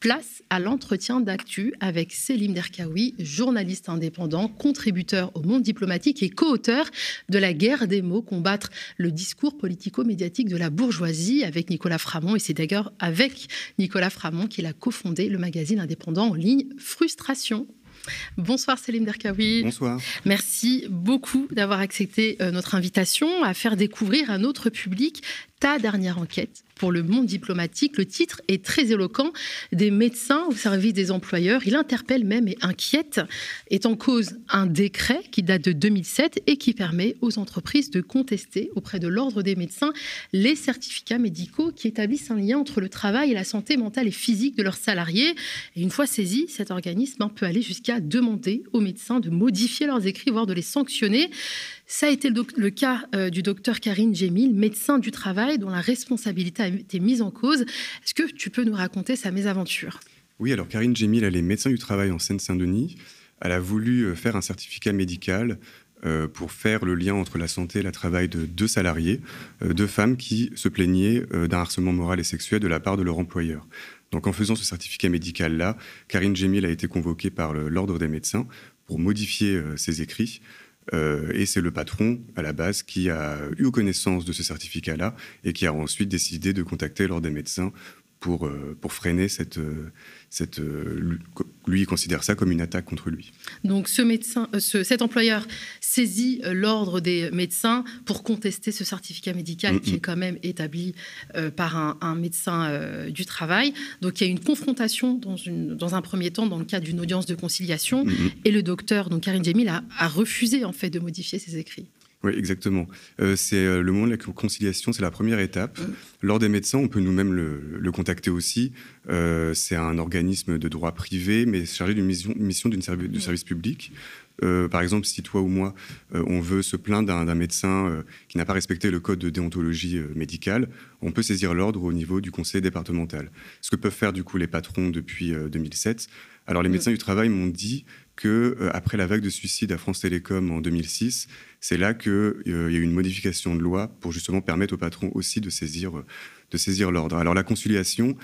Place à l'entretien d'actu avec Selim Derkaoui, journaliste indépendant, contributeur au monde diplomatique et co-auteur de La guerre des mots, combattre le discours politico-médiatique de la bourgeoisie avec Nicolas Framont. Et c'est d'ailleurs avec Nicolas Framont qu'il a cofondé le magazine indépendant en ligne Frustration. Bonsoir Selim Derkaoui. Bonsoir. Merci beaucoup d'avoir accepté euh, notre invitation à faire découvrir à notre public ta dernière enquête pour le monde diplomatique. Le titre est très éloquent. Des médecins au service des employeurs. Il interpelle même et inquiète. Est en cause un décret qui date de 2007 et qui permet aux entreprises de contester auprès de l'ordre des médecins les certificats médicaux qui établissent un lien entre le travail et la santé mentale et physique de leurs salariés. Et une fois saisi, cet organisme peut aller jusqu'à demander aux médecins de modifier leurs écrits, voire de les sanctionner. Ça a été le, cas euh, du docteur Karine Gemil, médecin du travail, dont la responsabilité a été mise en cause. Est-ce que tu peux nous raconter sa mésaventure? Oui, alors Karine Gemil, elle est médecin du travail en Seine-Saint-Denis. Elle a voulu euh, faire un certificat médical euh, pour faire le lien entre la santé et le travail de deux salariés, deux femmes qui se plaignaient d'un harcèlement moral et sexuel de la part de leur employeur. Donc en faisant ce certificat médical-là, Karine Gemil a été convoquée par l'Ordre des médecins pour modifier ses écrits euh, et c'est le patron, à la base, qui a eu connaissance de ce certificat-là et qui a ensuite décidé de contacter l'ordre des médecins pour, euh, pour freiner cette, euh, cette, lui considère ça comme une attaque contre lui. Donc ce médecin, cet employeur saisit l'ordre des médecins pour contester ce certificat médical qui est quand même établi par un, médecin du travail. Donc il y a une confrontation dans, une, dans un premier temps dans le cadre d'une audience de conciliation et le docteur, donc Karine Djemil, a, a refusé en fait de modifier ses écrits. Oui, exactement. Euh, c'est euh, le moment de la conciliation, c'est la première étape. Mm. Lors des médecins, on peut nous-mêmes le, contacter aussi. Euh, c'est un organisme de droit privé, mais chargé d'une mission, mission du mm. service public. par exemple, si toi ou moi, on veut se plaindre d'un médecin qui n'a pas respecté le code de déontologie médicale, on peut saisir l'ordre au niveau du conseil départemental. Ce que peuvent faire du coup les patrons depuis 2007. Alors les mm. médecins du travail m'ont dit que euh, après la vague de suicides à France Télécom en 2006, c'est là qu'il euh, y a eu une modification de loi pour justement permettre aux patrons aussi de saisir, euh, de saisir l'ordre. Alors la conciliation,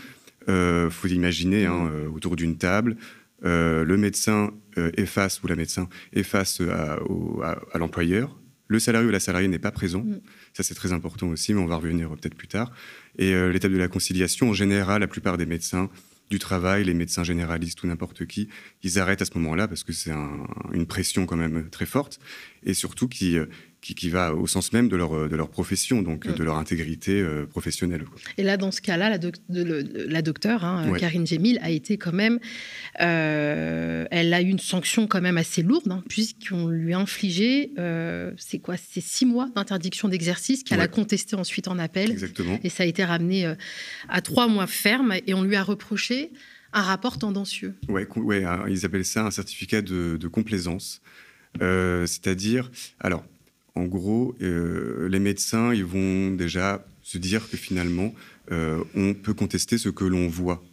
il faut imaginer hein, autour d'une table, le médecin est face ou la médecin est face à, à, l'employeur. Le salarié ou la salariée n'est pas présent. Mm. Ça, c'est très important aussi, mais on va revenir peut-être plus tard. Et l'étape de la conciliation, en général, la plupart des médecins du travail, les médecins généralistes ou n'importe qui, ils arrêtent à ce moment-là parce que c'est une pression quand même très forte. Et surtout qui, euh, qui, va au sens même de leur, de leur profession, donc de leur intégrité euh, professionnelle. Et là, dans ce cas-là, la, la docteure, hein, Karine Gemil, a été quand même. Euh, elle a eu une sanction quand même assez lourde, hein, puisqu'on lui a infligé, euh, c'est quoi C'est six mois d'interdiction d'exercice qu'elle a contesté ensuite en appel. Exactement. Et ça a été ramené à trois mois ferme, et on lui a reproché un rapport tendancieux. Oui, ouais, ils appellent ça un certificat de, de complaisance. C'est-à-dire, alors, en gros, euh, les médecins, ils vont déjà se dire que finalement, euh, on peut contester ce que l'on voit.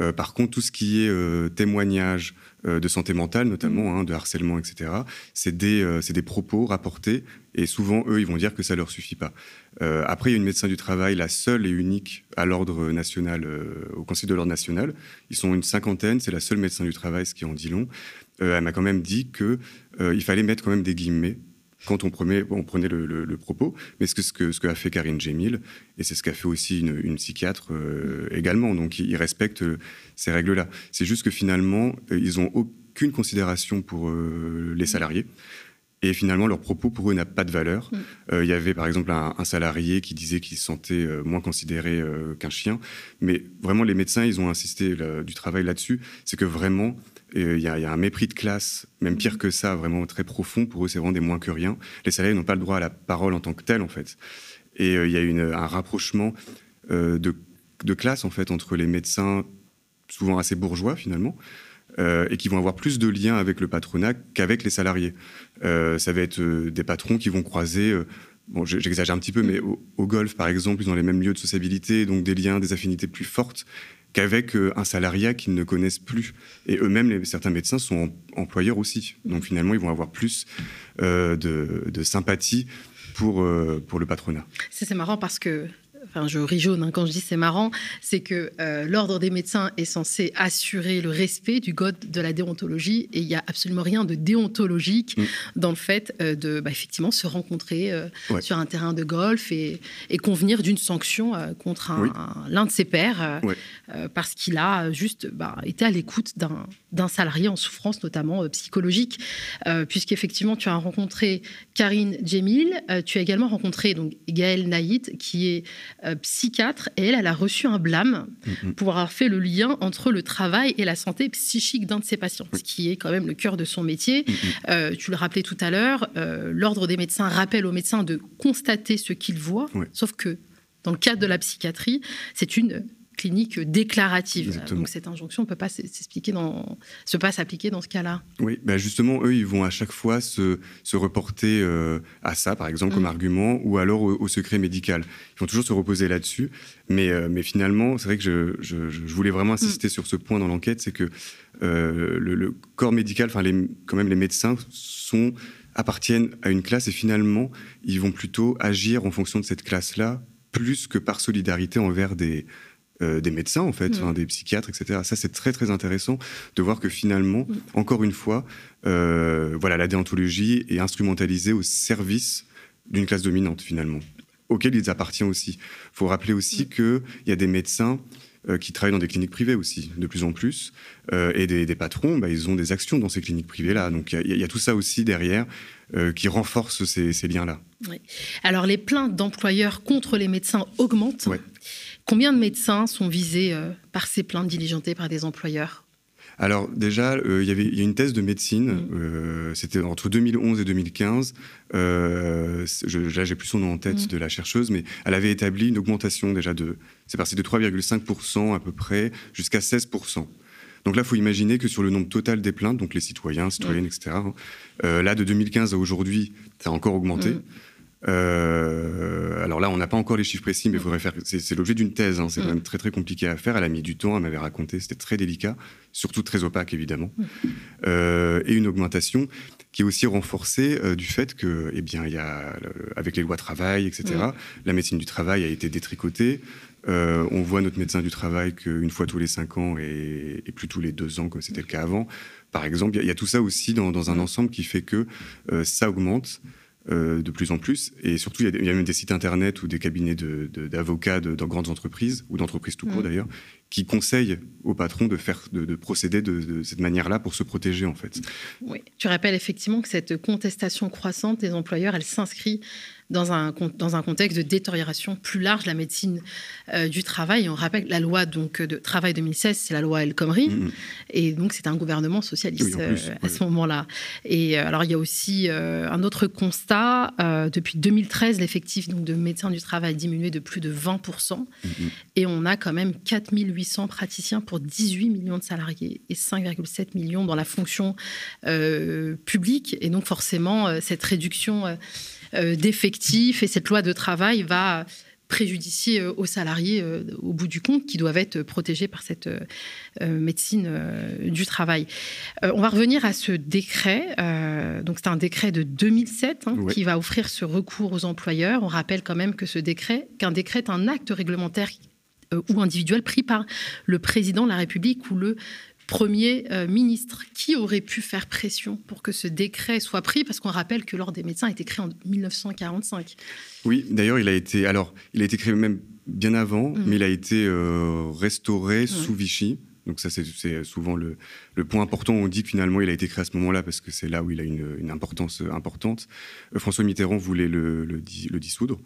Euh, par contre, tout ce qui est témoignage de santé mentale, notamment, hein, de harcèlement, etc., c'est des, des, propos rapportés, et souvent, eux, ils vont dire que ça leur suffit pas. après, il y a une médecin du travail, la seule et unique à l'ordre national, au Conseil de l'ordre national. Ils sont une cinquantaine, c'est la seule médecin du travail, ce qui en dit long. elle m'a quand même dit qu'il fallait mettre quand même des guillemets quand on prenait, on prenait le, propos, mais ce que, ce, que, ce que fait Karine Gemil, et c'est ce qu'a fait aussi une, psychiatre euh, également. Donc, ils, respectent euh, ces règles-là. C'est juste que finalement, euh, ils n'ont aucune considération pour les salariés. Et finalement, leur propos pour eux n'a pas de valeur. Mm. Il y avait par exemple un, salarié qui disait qu'il se sentait moins considéré qu'un chien. Mais vraiment, les médecins, ils ont insisté du travail là-dessus. C'est que vraiment, il y, a un mépris de classe, même pire que ça, vraiment très profond. Pour eux, c'est vraiment des moins que rien. Les salariés n'ont pas le droit à la parole en tant que tel, en fait. Et euh, il y a un rapprochement euh, de, classe, en fait, entre les médecins, souvent assez bourgeois, finalement, euh, et qui vont avoir plus de liens avec le patronat qu'avec les salariés. ça va être des patrons qui vont croiser bon, j'exagère un petit peu, mais au, au, golf, par exemple, ils ont les mêmes lieux de sociabilité, donc des liens, des affinités plus fortes qu'avec euh, un salariat qu'ils ne connaissent plus. Et eux-mêmes, certains médecins sont employeurs aussi. Donc finalement, ils vont avoir plus euh, de, sympathie pour, euh, pour le patronat. C'est marrant parce que enfin je ris jaune hein, quand je dis c'est marrant, c'est que l'ordre des médecins est censé assurer le respect du code de la déontologie et il n'y a absolument rien de déontologique mm. dans le fait de bah, effectivement se rencontrer sur un terrain de golf et, convenir d'une sanction contre l'un de ses pairs parce qu'il a juste bah, été à l'écoute d'un salarié en souffrance notamment psychologique. Puisqu'effectivement tu as rencontré Karine Djemil, tu as également rencontré donc Gaëlle Naïd, qui est euh, psychiatre, et elle, elle a reçu un blâme mm-hmm. pour avoir fait le lien entre le travail et la santé psychique d'un de ses patients, ce qui est quand même le cœur de son métier. Mm-hmm. Euh, tu le rappelais tout à l'heure, euh, l'ordre des médecins rappelle aux médecins de constater ce qu'ils voient, sauf que dans le cadre de la psychiatrie, c'est une clinique déclarative. Donc cette injonction ne peut pas s'expliquer dans, se pas s'appliquer dans ce cas-là. Oui, bah justement, eux, ils vont à chaque fois se, se reporter euh, à ça, par exemple, comme mm. argument, ou alors au, secret médical. Ils vont toujours se reposer là-dessus. Mais, euh, mais finalement, c'est vrai que je, je, voulais vraiment insister mm. sur ce point dans l'enquête, c'est que euh, le, corps médical, enfin, quand même, les médecins sont appartiennent à une classe et finalement, ils vont plutôt agir en fonction de cette classe-là, plus que par solidarité envers des, euh, des médecins, en fait, mm. des psychiatres, etc. Ça, c'est très, très intéressant de voir que finalement, mm. encore une fois, euh, voilà, la déontologie est instrumentalisée au service d'une classe dominante, finalement, auquel ils appartiennent aussi. Il faut rappeler aussi mm. qu'il y a des médecins euh, qui travaillent dans des cliniques privées aussi, de plus en plus, et des, patrons, bah, ils ont des actions dans ces cliniques privées-là. Donc il y, a tout ça aussi derrière qui renforce ces, liens-là. Alors les plaintes d'employeurs contre les médecins augmentent. Combien de médecins sont visés euh, par ces plaintes diligentées par des employeurs? Alors déjà, euh, il y avait a une thèse de médecine, mm. euh, c'était entre 2011 et 2015. là, j'ai plus son nom en tête mm. de la chercheuse, mais elle avait établi une augmentation déjà de, c'est parti de 3,5% à peu près jusqu'à 16%. Donc là, il faut imaginer que sur le nombre total des plaintes, donc les citoyens, citoyennes, etc., hein, là, de 2015 à aujourd'hui, ça a encore augmenté. Euh, alors là, on n'a pas encore les chiffres précis, mais il faudrait faire. C'est l'objet d'une thèse. Hein, c'est quand même très très compliqué à faire. Elle a mis du temps. Elle m'avait raconté. C'était très délicat, surtout très opaque évidemment. Euh, et une augmentation qui est aussi renforcée euh, du fait que, eh bien, il y a avec les lois travail, etc. La médecine du travail a été détricotée. on voit notre médecin du travail qu'une fois tous les cinq ans et, plus tous les deux ans, comme c'était le cas avant. Par exemple, il y, a tout ça aussi dans, dans un ensemble qui fait que ça augmente. Euh, de plus en plus. Et surtout, il y, a même des sites internet ou des cabinets d'avocats de, dans grandes entreprises, ou d'entreprises tout court mm. d'ailleurs, qui conseillent aux patrons de, faire, de, procéder de, cette manière-là pour se protéger en fait. Oui, tu rappelles effectivement que cette contestation croissante des employeurs, elle s'inscrit dans un, dans un contexte de détérioration plus large de la médecine euh, du travail. on rappelle que la loi donc, de travail 2016, c'est la loi El Khomri. Mm-hmm. Et donc, c'est un gouvernement socialiste euh, à ce moment-là. Et euh, alors, il y a aussi un autre constat. depuis 2013, l'effectif de médecins du travail a diminué de plus de 20%. Mm-hmm. Et on a quand même 4800 praticiens pour 18 millions de salariés et 5,7 millions dans la fonction publique. Et donc, forcément, cette réduction d'effectifs et cette loi de travail va préjudicier euh, aux salariés euh, au bout du compte qui doivent être protégés par cette médecine du travail. on va revenir à ce décret. donc c'est un décret de 2007 hein, qui va offrir ce recours aux employeurs. On rappelle quand même que ce décret, qu'un décret est un acte réglementaire ou individuel pris par le président de la République ou le Premier euh, ministre. Qui aurait pu faire pression pour que ce décret soit pris? Parce qu'on rappelle que l'Ordre des médecins a été créé en 1945. Oui, d'ailleurs, il a été alors il a été créé même bien avant, mm. mais il a été euh, restauré mm. sous Vichy. Donc ça, c'est souvent le, point important. On dit que finalement, il a été créé à ce moment-là parce que c'est là où il a une, importance euh, importante. François Mitterrand voulait le, le, dissoudre.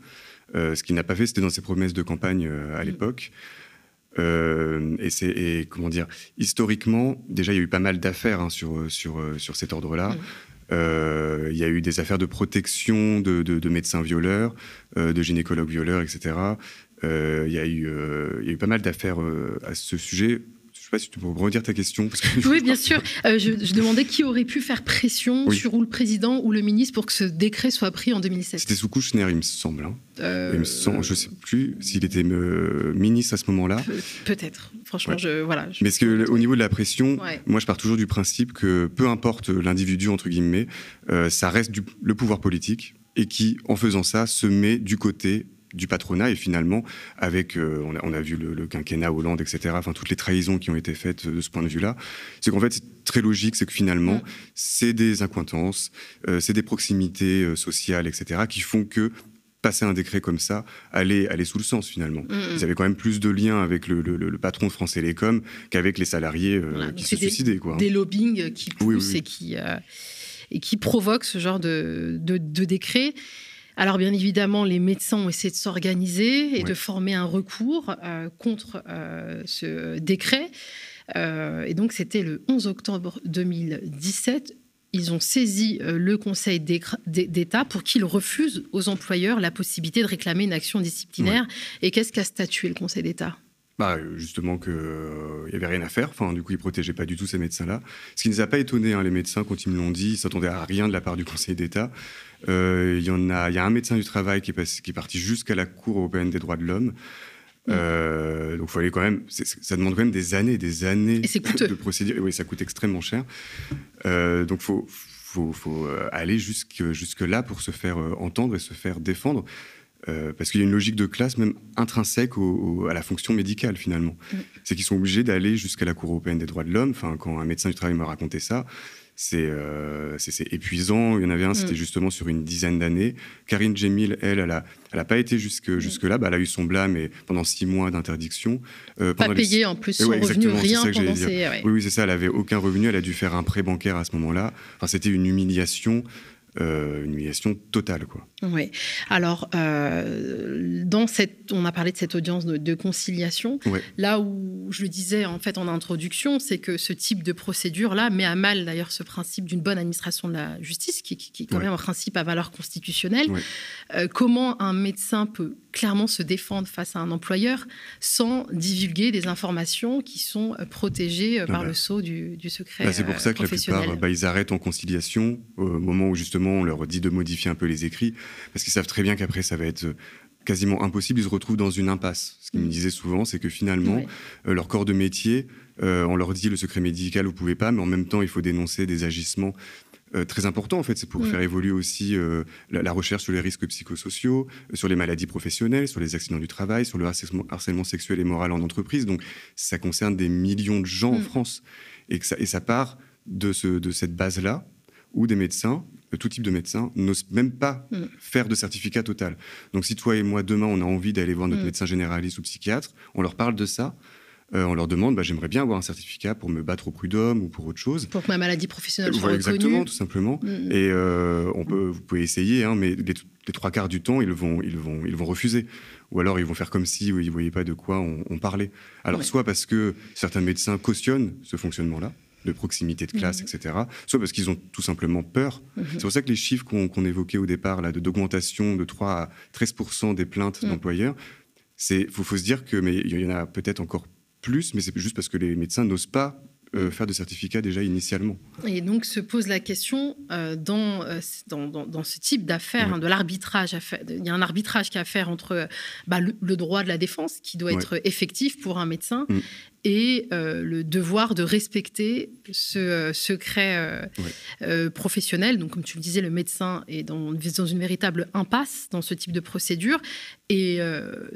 ce qu'il n'a pas fait, c'était dans ses promesses de campagne à mm. l'époque. Euh, et c'est comment dire historiquement déjà il y a eu pas mal d'affaires hein, sur sur sur cet ordre-là. Mmh. Euh, il y a eu des affaires de protection de, de, médecins violeurs, euh, de gynécologues violeurs, etc. il, y a eu, il y a eu pas mal d'affaires à ce sujet pas si tu peux redire ta question. oui, bien sûr. Euh, je, demandais qui aurait pu faire pression sur ou le président ou le ministre pour que ce décret soit pris en 2007. C'était sous Kouchner, il me semble. Hein. Euh, je ne sais plus s'il était euh, ministre à ce moment-là. Peut-être. Franchement, je, voilà. Mais que, au niveau de la pression, moi, je pars toujours du principe que peu importe l'individu, entre guillemets, ça reste le pouvoir politique et qui, en faisant ça, se met du côté du patronat et finalement avec on, a, vu le, quinquennat Hollande etc enfin toutes les trahisons qui ont été faites de ce point de vue là c'est qu'en fait c'est très logique c'est que finalement mm. c'est des incointances c'est des proximités sociales etc qui font que passer un décret comme ça allait, aller sous le sens finalement. Mm, mm. Ils avaient quand même plus de liens avec le, patron de France Télécom qu'avec les salariés euh, qui se suicidaient. Quoi. Des lobbying qui poussent et, qui, euh, et qui provoquent ce genre de, de, décret. Alors bien évidemment, les médecins ont essayé de s'organiser et de former un recours euh, contre ce décret. et donc c'était le 11 octobre 2017 ils ont saisi euh, le Conseil d'État pour qu'il refuse aux employeurs la possibilité de réclamer une action disciplinaire. Et qu'est-ce qu'a statué le Conseil d'État? Bah, justement qu'il n'y euh, avait rien à faire. Enfin, du coup, ils ne protégeaient pas du tout ces médecins-là. Ce qui ne nous a pas étonné, hein, les médecins, quand ils me l'ont dit, ils ne s'attendaient à rien de la part du Conseil d'État. Euh, il y, en a, y a un médecin du travail qui est, qui est parti jusqu'à la Cour européenne des droits de l'homme. Mm. donc, faut aller quand même. Ça demande quand même des années, des années de procédure. oui, ça coûte extrêmement cher. Euh, donc, faut, faut, faut euh, aller jusque, jusque là pour se faire euh, entendre et se faire défendre. parce qu'il y a une logique de classe même intrinsèque à la fonction médicale finalement. Mm. C'est qu'ils sont obligés d'aller jusqu'à la Cour européenne des droits de l'homme. Enfin, quand un médecin du travail m'a raconté ça, euh, c'est épuisant. Il y en avait un, c'était mm. justement sur une dizaine d'années. Karine Djemil, elle, elle n'a elle pas été jusque, mm. jusque là. Bah, elle a eu son blâme et pendant six mois d'interdiction. Euh, pas payé en plus son revenu, rien pendant ces... Oui, oui c'est ça. Elle avait aucun revenu. Elle a dû faire un prêt bancaire à ce moment-là. Enfin, c'était une humiliation. Euh, une humiliation totale. Quoi. Oui. Alors, euh, dans cette, on a parlé de cette audience de, conciliation. Là où je le disais en fait en introduction, c'est que ce type de procédure-là met à mal d'ailleurs ce principe d'une bonne administration de la justice, qui, est quand même un principe à valeur constitutionnelle. Euh, comment un médecin peut clairement se défendre face à un employeur sans divulguer des informations qui sont protégées par le sceau du, secret. Bah, c'est pour ça que la plupart, bah, ils arrêtent en conciliation au moment où justement on leur dit de modifier un peu les écrits, parce qu'ils savent très bien qu'après, ça va être euh, quasiment impossible. Ils se retrouvent dans une impasse. Ce qu'ils me mm. disaient souvent, c'est que finalement, euh, leur corps de métier, euh, on leur dit le secret médical, vous pouvez pas, mais en même temps, il faut dénoncer des agissements très importants. En fait, c'est pour mm. faire évoluer aussi la, recherche sur les risques psychosociaux, sur les maladies professionnelles, sur les accidents du travail, sur le harcèlement, sexuel et moral en entreprise. Donc, ça concerne des millions de gens en mm. France. Et, que ça, et ça part de, ce, de cette base-là, où des médecins tout type de médecin n'ose même pas mm. faire de certificat total. Donc si toi et moi, demain, on a envie d'aller voir notre mm. médecin généraliste ou psychiatre, on leur parle de ça. Euh, on leur demande, bah, j'aimerais bien avoir un certificat pour me battre au prud'homme ou pour autre chose. Pour que ma maladie professionnelle soit reconnue. Exactement, tout simplement. Mm. Et euh, on peut, vous pouvez essayer, hein, mais les, trois quarts du temps, ils vont, ils vont, ils vont refuser. Ou alors ils vont faire comme si ils ne voyaient pas de quoi on, parlait. Alors soit parce que certains médecins cautionnent ce fonctionnement-là, de proximité de classe, etc. Soit parce qu'ils ont tout simplement peur. Mhm. C'est pour ça que les chiffres qu'on évoquait au départ, là, d'augmentation de 3 à 13% des plaintes d'employeurs, il faut, faut, se dire que, mais il y en a peut-être encore plus, mais c'est juste parce que les médecins n'osent pas euh, faire de certificat déjà initialement. Et donc se pose la question euh, dans, euh, dans, dans, ce type d'affaires, hein, de l'arbitrage, il y a un arbitrage qui a à faire entre bah, le, droit de la défense qui doit être effectif pour un médecin mm et euh, le devoir de respecter ce euh, secret euh, professionnel. Donc, comme tu le disais, le médecin est dans, dans, une véritable impasse dans ce type de procédure. Et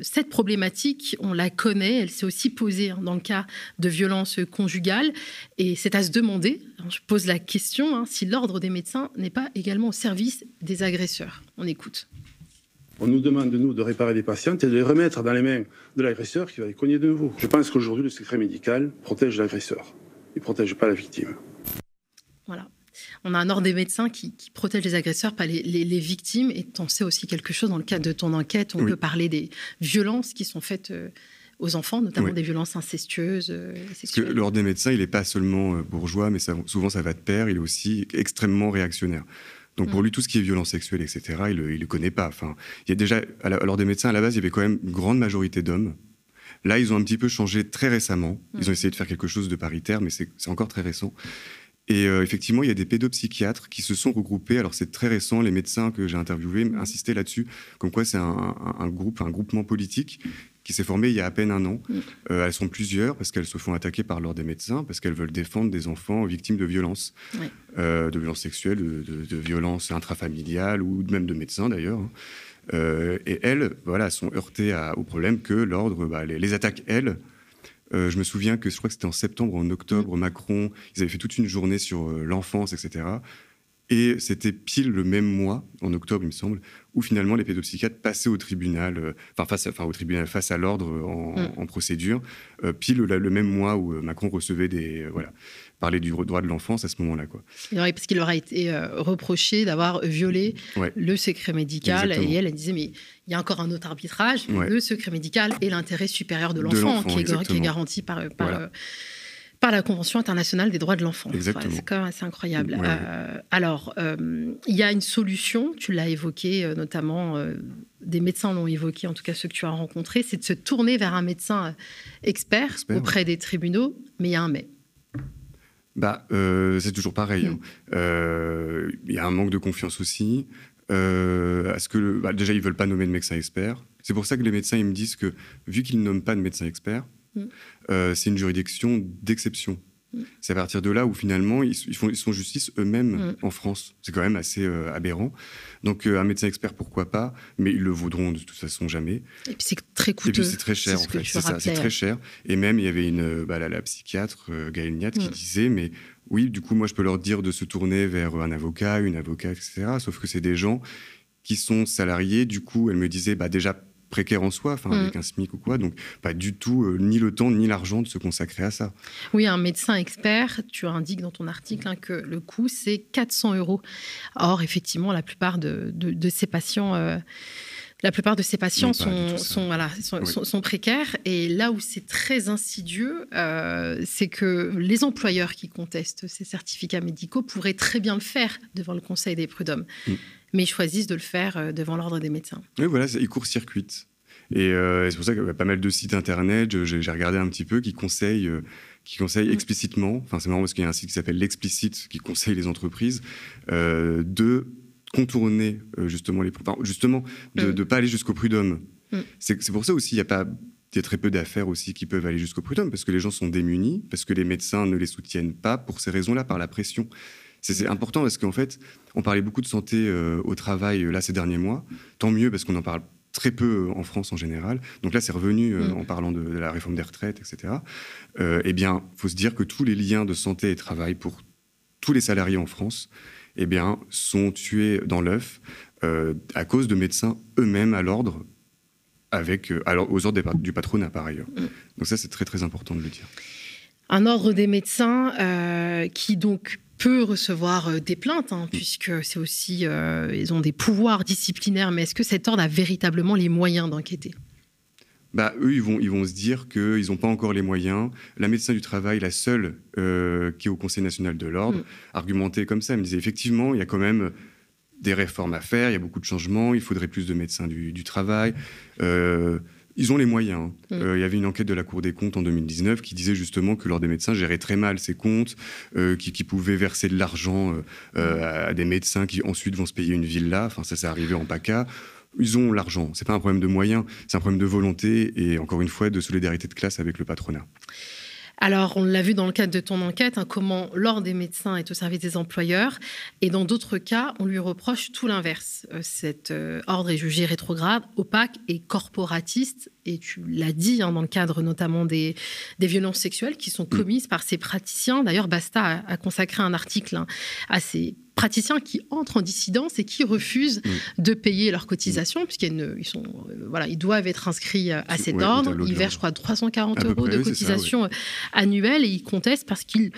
cette problématique, on la connaît, elle s'est aussi posée hein, dans le cas de violences conjugales. Et c'est à se demander, je pose la question, hein, si l'ordre des médecins n'est pas également au service des agresseurs. On écoute. On nous demande, de nous, de réparer les patientes et de les remettre dans les mains de l'agresseur qui va les cogner de nouveau. Je pense qu'aujourd'hui, le secret médical protège l'agresseur. Il ne protège pas la victime. Voilà. On a un ordre des médecins qui, protège les agresseurs, pas les, victimes. Et tu en sais aussi quelque chose dans le cadre de ton enquête. On peut parler des violences qui sont faites euh, aux enfants, notamment des violences incestueuses. Euh, Parce que l'ordre des médecins, il n'est pas seulement euh, bourgeois, mais souvent ça va de pair. Il est aussi extrêmement réactionnaire. Donc pour mm. lui, tout ce qui est violence sexuelle, etc., il ne le, connaît pas. Enfin, il y a déjà, alors des médecins, à la base, il y avait quand même une grande majorité d'hommes. Là, ils ont un petit peu changé très récemment. Ils mm. ont essayé de faire quelque chose de paritaire, mais c'est encore très récent. Et euh, effectivement, il y a des pédopsychiatres qui se sont regroupés. Alors c'est très récent, les médecins que j'ai interviewés insistaient là-dessus, comme quoi c'est un, un, groupe, un groupement politique qui s'est formé il y a à peine un an. Mm. Euh, elles sont plusieurs parce qu'elles se font attaquer par l'ordre des médecins, parce qu'elles veulent défendre des enfants victimes de violences, euh, de violences sexuelles, de, violences intrafamiliales ou même de médecins d'ailleurs. Hein. et elles, voilà, sont heurtées au problème que l'ordre, bah, les, attaques, elles, je me souviens que je crois que c'était en septembre ou en octobre, mmh. Macron, ils avaient fait toute une journée sur l'enfance, etc. Et c'était pile le même mois, en octobre, il me semble, où finalement les pédopsychiatres passaient au tribunal, euh, enfin, face enfin au tribunal face à l'ordre en, mm. procédure, euh, pile le, même mois où euh, Macron recevait des voilà parlait du droit de l'enfance à ce moment-là quoi. parce qu'il leur a été reproché d'avoir violé le secret médical. Et elle, elle disait mais il y a encore un autre arbitrage, le secret médical et l'intérêt supérieur de l'enfant qui, est garanti par, par par la Convention internationale des droits de l'enfant. c'est quand même assez incroyable. Euh, alors, euh, il y a une solution, tu l'as évoqué, euh, notamment des médecins l'ont évoqué, en tout cas ceux que tu as rencontrés, c'est de se tourner vers un médecin expert, auprès des tribunaux, mais il y a un mais. Bah, c'est toujours pareil. Hein. Mm. Il y a un manque de confiance aussi. ce que bah, déjà ils veulent pas nommer de médecin expert. C'est pour ça que les médecins ils me disent que vu qu'ils ne nomment pas de médecin expert, Mm. Euh, c'est une juridiction d'exception. Mm. C'est à partir de là où finalement ils, font, ils sont justice eux-mêmes mm. en France. C'est quand même assez euh, aberrant. Donc euh, un médecin expert, pourquoi pas, mais ils le vaudront de toute façon jamais. Et puis c'est très coûteux. Et puis c'est très cher en fait. C'est ça, c'est très cher. Et même il y avait une, bah, la, psychiatre Gaëlle Niat qui disait, mais oui, du coup moi je peux leur dire de se tourner vers un avocat, une avocate, etc. Sauf que c'est des gens qui sont salariés. Du coup, elle me disait, bah déjà précaire en soi, enfin avec mm. un SMIC ou quoi, donc pas du tout euh, ni le temps ni l'argent de se consacrer à ça. Oui, un médecin expert, tu indiques dans ton article hein, que le coût c'est 400 euros. Or, effectivement, la plupart de, ces patients. Euh, la plupart de ces patients sont, sont, voilà, sont, précaires. Et là où c'est très insidieux, euh, c'est que les employeurs qui contestent ces certificats médicaux pourraient très bien le faire devant le Conseil des prud'hommes. Mm mais ils choisissent de le faire euh, devant l'ordre des médecins. Oui, voilà, ils court-circuitent. Et euh, c'est pour ça qu'il y a pas mal de sites internet, j'ai regardé un petit peu, qui conseillent, euh, qui conseillent explicitement, enfin c'est marrant parce qu'il y a un site qui s'appelle l'explicite, qui conseille les entreprises, de contourner justement les... justement, de ne mm. pas aller jusqu'au prud'homme. Mm. C'est pour ça aussi, il y a pas... Il y a très peu d'affaires aussi qui peuvent aller jusqu'au prud'homme, parce que les gens sont démunis, parce que les médecins ne les soutiennent pas pour ces raisons-là, par la pression. C'est important parce qu'en fait, on parlait beaucoup de santé euh, au travail euh, là ces derniers mois. Tant mieux parce qu'on en parle très peu euh, en France en général. Donc là, c'est revenu mm. en parlant de, la réforme des retraites, etc. eh bien, il faut se dire que tous les liens de santé et travail pour tous les salariés en France, eh bien, sont tués dans l'œuf à cause de médecins eux-mêmes à l'ordre, avec alors aux ordres du patronat par ailleurs. Mm. Donc ça, c'est très très important de le dire. Un ordre des médecins qui donc peut recevoir euh, des plaintes, hein, puisque c'est aussi, euh, ils ont des pouvoirs disciplinaires, mais est-ce que cet ordre a véritablement les moyens d'enquêter? Bah, eux, ils vont, ils vont se dire qu'ils n'ont pas encore les moyens. La médecin du travail, la seule euh, qui est au Conseil national de l'ordre, mm. argumentait comme ça. Elle me disait effectivement, il y a quand même des réformes à faire, il y a beaucoup de changements, il faudrait plus de médecins du, du travail. Ils ont les moyens. Hein. Mm. Euh, il y avait une enquête de la Cour des comptes en 2019 qui disait justement que l'ordre des médecins gérait très mal ses comptes, euh, qui, pouvaient verser de l'argent euh, à des médecins qui ensuite vont se payer une villa. Enfin, ça, s'est arrivé en PACA. Ils ont l'argent. C'est pas un problème de moyens, c'est un problème de volonté et encore une fois de solidarité de classe avec le patronat. Alors, on l'a vu dans le cadre de ton enquête, hein, comment l'ordre des médecins est au service des employeurs, et dans d'autres cas, on lui reproche tout l'inverse. Euh, cet euh, ordre est jugé rétrograde, opaque et corporatiste, et tu l'as dit hein, dans le cadre notamment des, violences sexuelles qui sont mm. commises par ces praticiens. D'ailleurs, Basta a, consacré un article hein, à ces praticiens qui entrent en dissidence et qui refusent mm. de payer leurs cotisations, puisqu'ils sont, euh, voilà, ils doivent être inscrits euh, à cet ordre. Ils versent, je crois, 340 euros de cotisations euh, annuelles et ils contestent parce qu'ils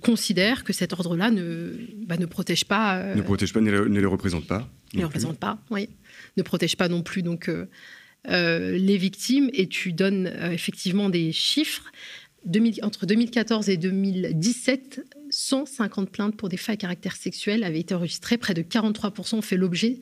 considèrent que cet ordre-là ne, bah, ne protège pas. ne protège pas, ne les, représente pas. Ne les représente pas, oui. Ne protège pas non plus donc, les victimes et tu donnes effectivement des chiffres entre 2014 et 2017, 150 plaintes pour des faits à caractère sexuel avaient été enregistrées. Près de 43% ont fait l'objet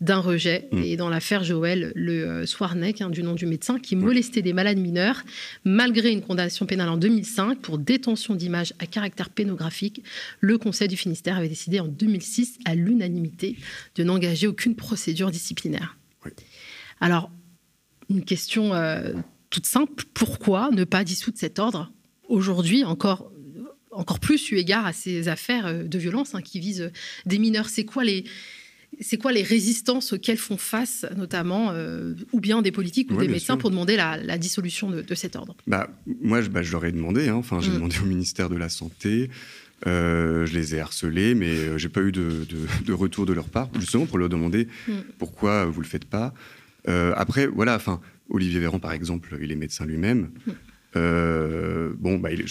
d'un rejet. Mm. Et dans l'affaire Joël Le euh, Soirnec, hein, du nom du médecin, qui molestait des malades mineurs, malgré une condamnation pénale en 2005 pour détention d'images à caractère pénographique, le Conseil du Finistère avait décidé en 2006, à l'unanimité, de n'engager aucune procédure disciplinaire. Alors, une question euh, toute simple, pourquoi ne pas dissoudre cet ordre aujourd'hui encore encore plus eu égard à ces affaires euh, de violence hein, qui visent des mineurs? C'est quoi les c'est quoi les résistances auxquelles font face, notamment, ou bien des politiques ou des médecins, pour demander la, dissolution de, cet ordre? Bah, Moi, je, bah, je leur ai demandé. Hein. Enfin, j'ai mm. demandé au ministère de la Santé. je les ai harcelés, mais j'ai pas eu de, retour de leur part, justement pour leur demander mm. pourquoi vous le faites pas. Après, voilà, enfin, Olivier Véran, par exemple, il est médecin lui-même. Mm. Euh, bon, bah, il,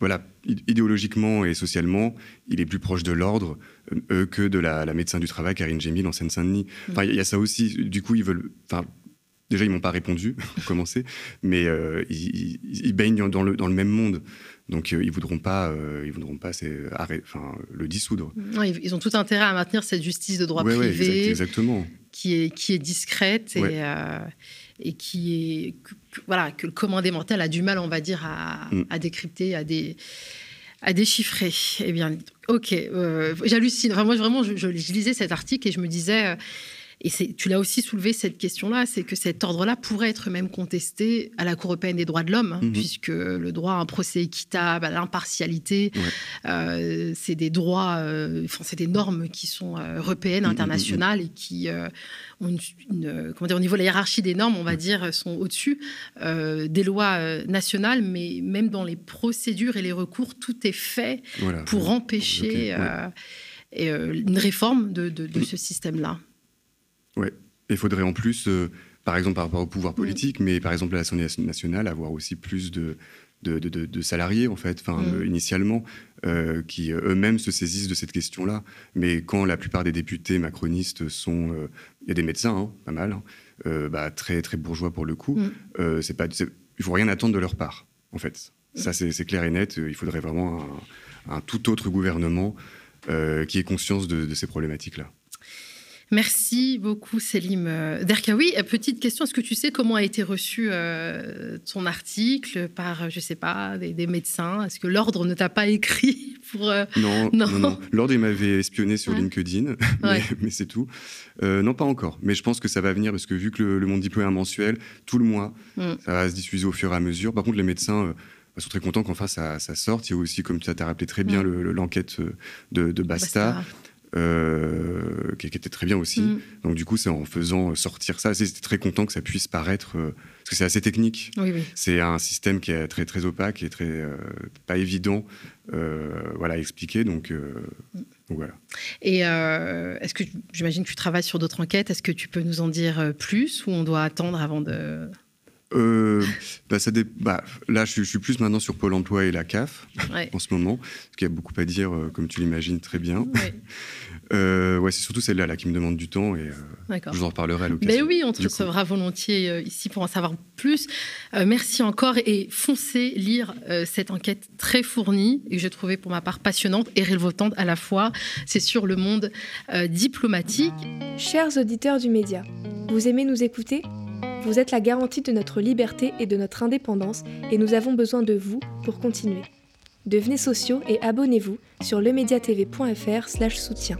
voilà, idéologiquement et socialement, il est plus proche de l'ordre euh, que de la, médecin du travail, Karine Gémil, en Seine-Saint-Denis. Mm. Enfin, il y a ça aussi. Du coup, ils veulent. Enfin, déjà, ils m'ont pas répondu, pour commencer, mais euh, ils, baignent dans le, dans le même monde. Donc, ils voudront pas, ils voudront pas enfin, le dissoudre. ils ont tout intérêt à maintenir cette justice de droit privé. exactement. Qui est, qui est discrète et et qui est voilà que le commandé mental a du mal, on va dire, à, mm. à décrypter, à, des, à déchiffrer. Eh bien, ok, euh, j'hallucine. Vraiment, vraiment, je, je, lisais cet article et je me disais. Et tu l'as aussi soulevé cette question-là, c'est que cet ordre-là pourrait être même contesté à la Cour européenne des droits de l'homme, hein, mhm. puisque le droit à un procès équitable, à l'impartialité, euh, c'est des droits, euh, enfin c'est des normes qui sont euh, européennes, mhm, internationales et qui ont une, comment dire, au niveau de la hiérarchie des normes, on va dire, sont au-dessus des lois nationales, mais même dans les procédures et les recours, tout est fait pour empêcher une réforme de, de ce système-là. Ouais. Il faudrait en plus, euh, par exemple par rapport au pouvoir politique, mais par exemple à l'Assemblée nationale, avoir aussi plus de, de, de, salariés, en fait, enfin, mm. euh, initialement, euh, qui eux-mêmes se saisissent de cette question-là. Mais quand la plupart des députés macronistes sont. Il y a des médecins, hein, pas mal, hein, bah, très, très bourgeois pour le coup, mm. c'est pas, il ne faut rien attendre de leur part, en fait. Mm. Ça, c'est clair et net. Il faudrait vraiment un, un tout autre gouvernement qui ait conscience de ces problématiques-là. Merci beaucoup, Selim euh, Derkaoui. Euh, petite question, est-ce que tu sais comment a été reçu euh, ton article par, je ne sais pas, des, médecins? Est-ce que l'ordre ne t'a pas écrit pour... non, non, L'ordre, il m'avait espionné sur LinkedIn, mais, c'est tout. non, pas encore. Mais je pense que ça va venir parce que vu que le, Monde Diplômé est un mensuel, tout le mois, mm. ça va se diffuser au fur et à mesure. Par contre, les médecins sont très contents qu'enfin ça, ça, sorte. Il y a aussi, comme tu as rappelé très bien, mm. l'enquête de, Basta. Euh, qui, était très bien aussi. Mm. Donc du coup, c'est en faisant sortir ça, c'était très content que ça puisse paraître, euh, parce que c'est assez technique. C'est un système qui est très très opaque et très euh, pas évident, voilà, à expliquer. Donc, mm. donc voilà. Et est-ce que j'imagine que tu travailles sur d'autres enquêtes Est-ce que tu peux nous en dire plus ou on doit attendre avant de bah, ça bah, là, je, suis plus maintenant sur Pôle emploi et la CAF en ce moment, parce qu'il y a beaucoup à dire, comme tu l'imagines très bien. Euh, ouais, c'est surtout celle-là là, qui me demande du temps et euh, je vous en reparlerai à l'occasion. Mais oui, on te recevra volontiers euh, ici pour en savoir plus. merci encore et foncez lire cette enquête très fournie et que j'ai trouvée pour ma part passionnante et révoltante à la fois. C'est sur le monde diplomatique. Chers auditeurs du média, vous aimez nous écouter? Vous êtes la garantie de notre liberté et de notre indépendance et nous avons besoin de vous pour continuer. Devenez sociaux et abonnez-vous sur lemediatv.fr/soutien.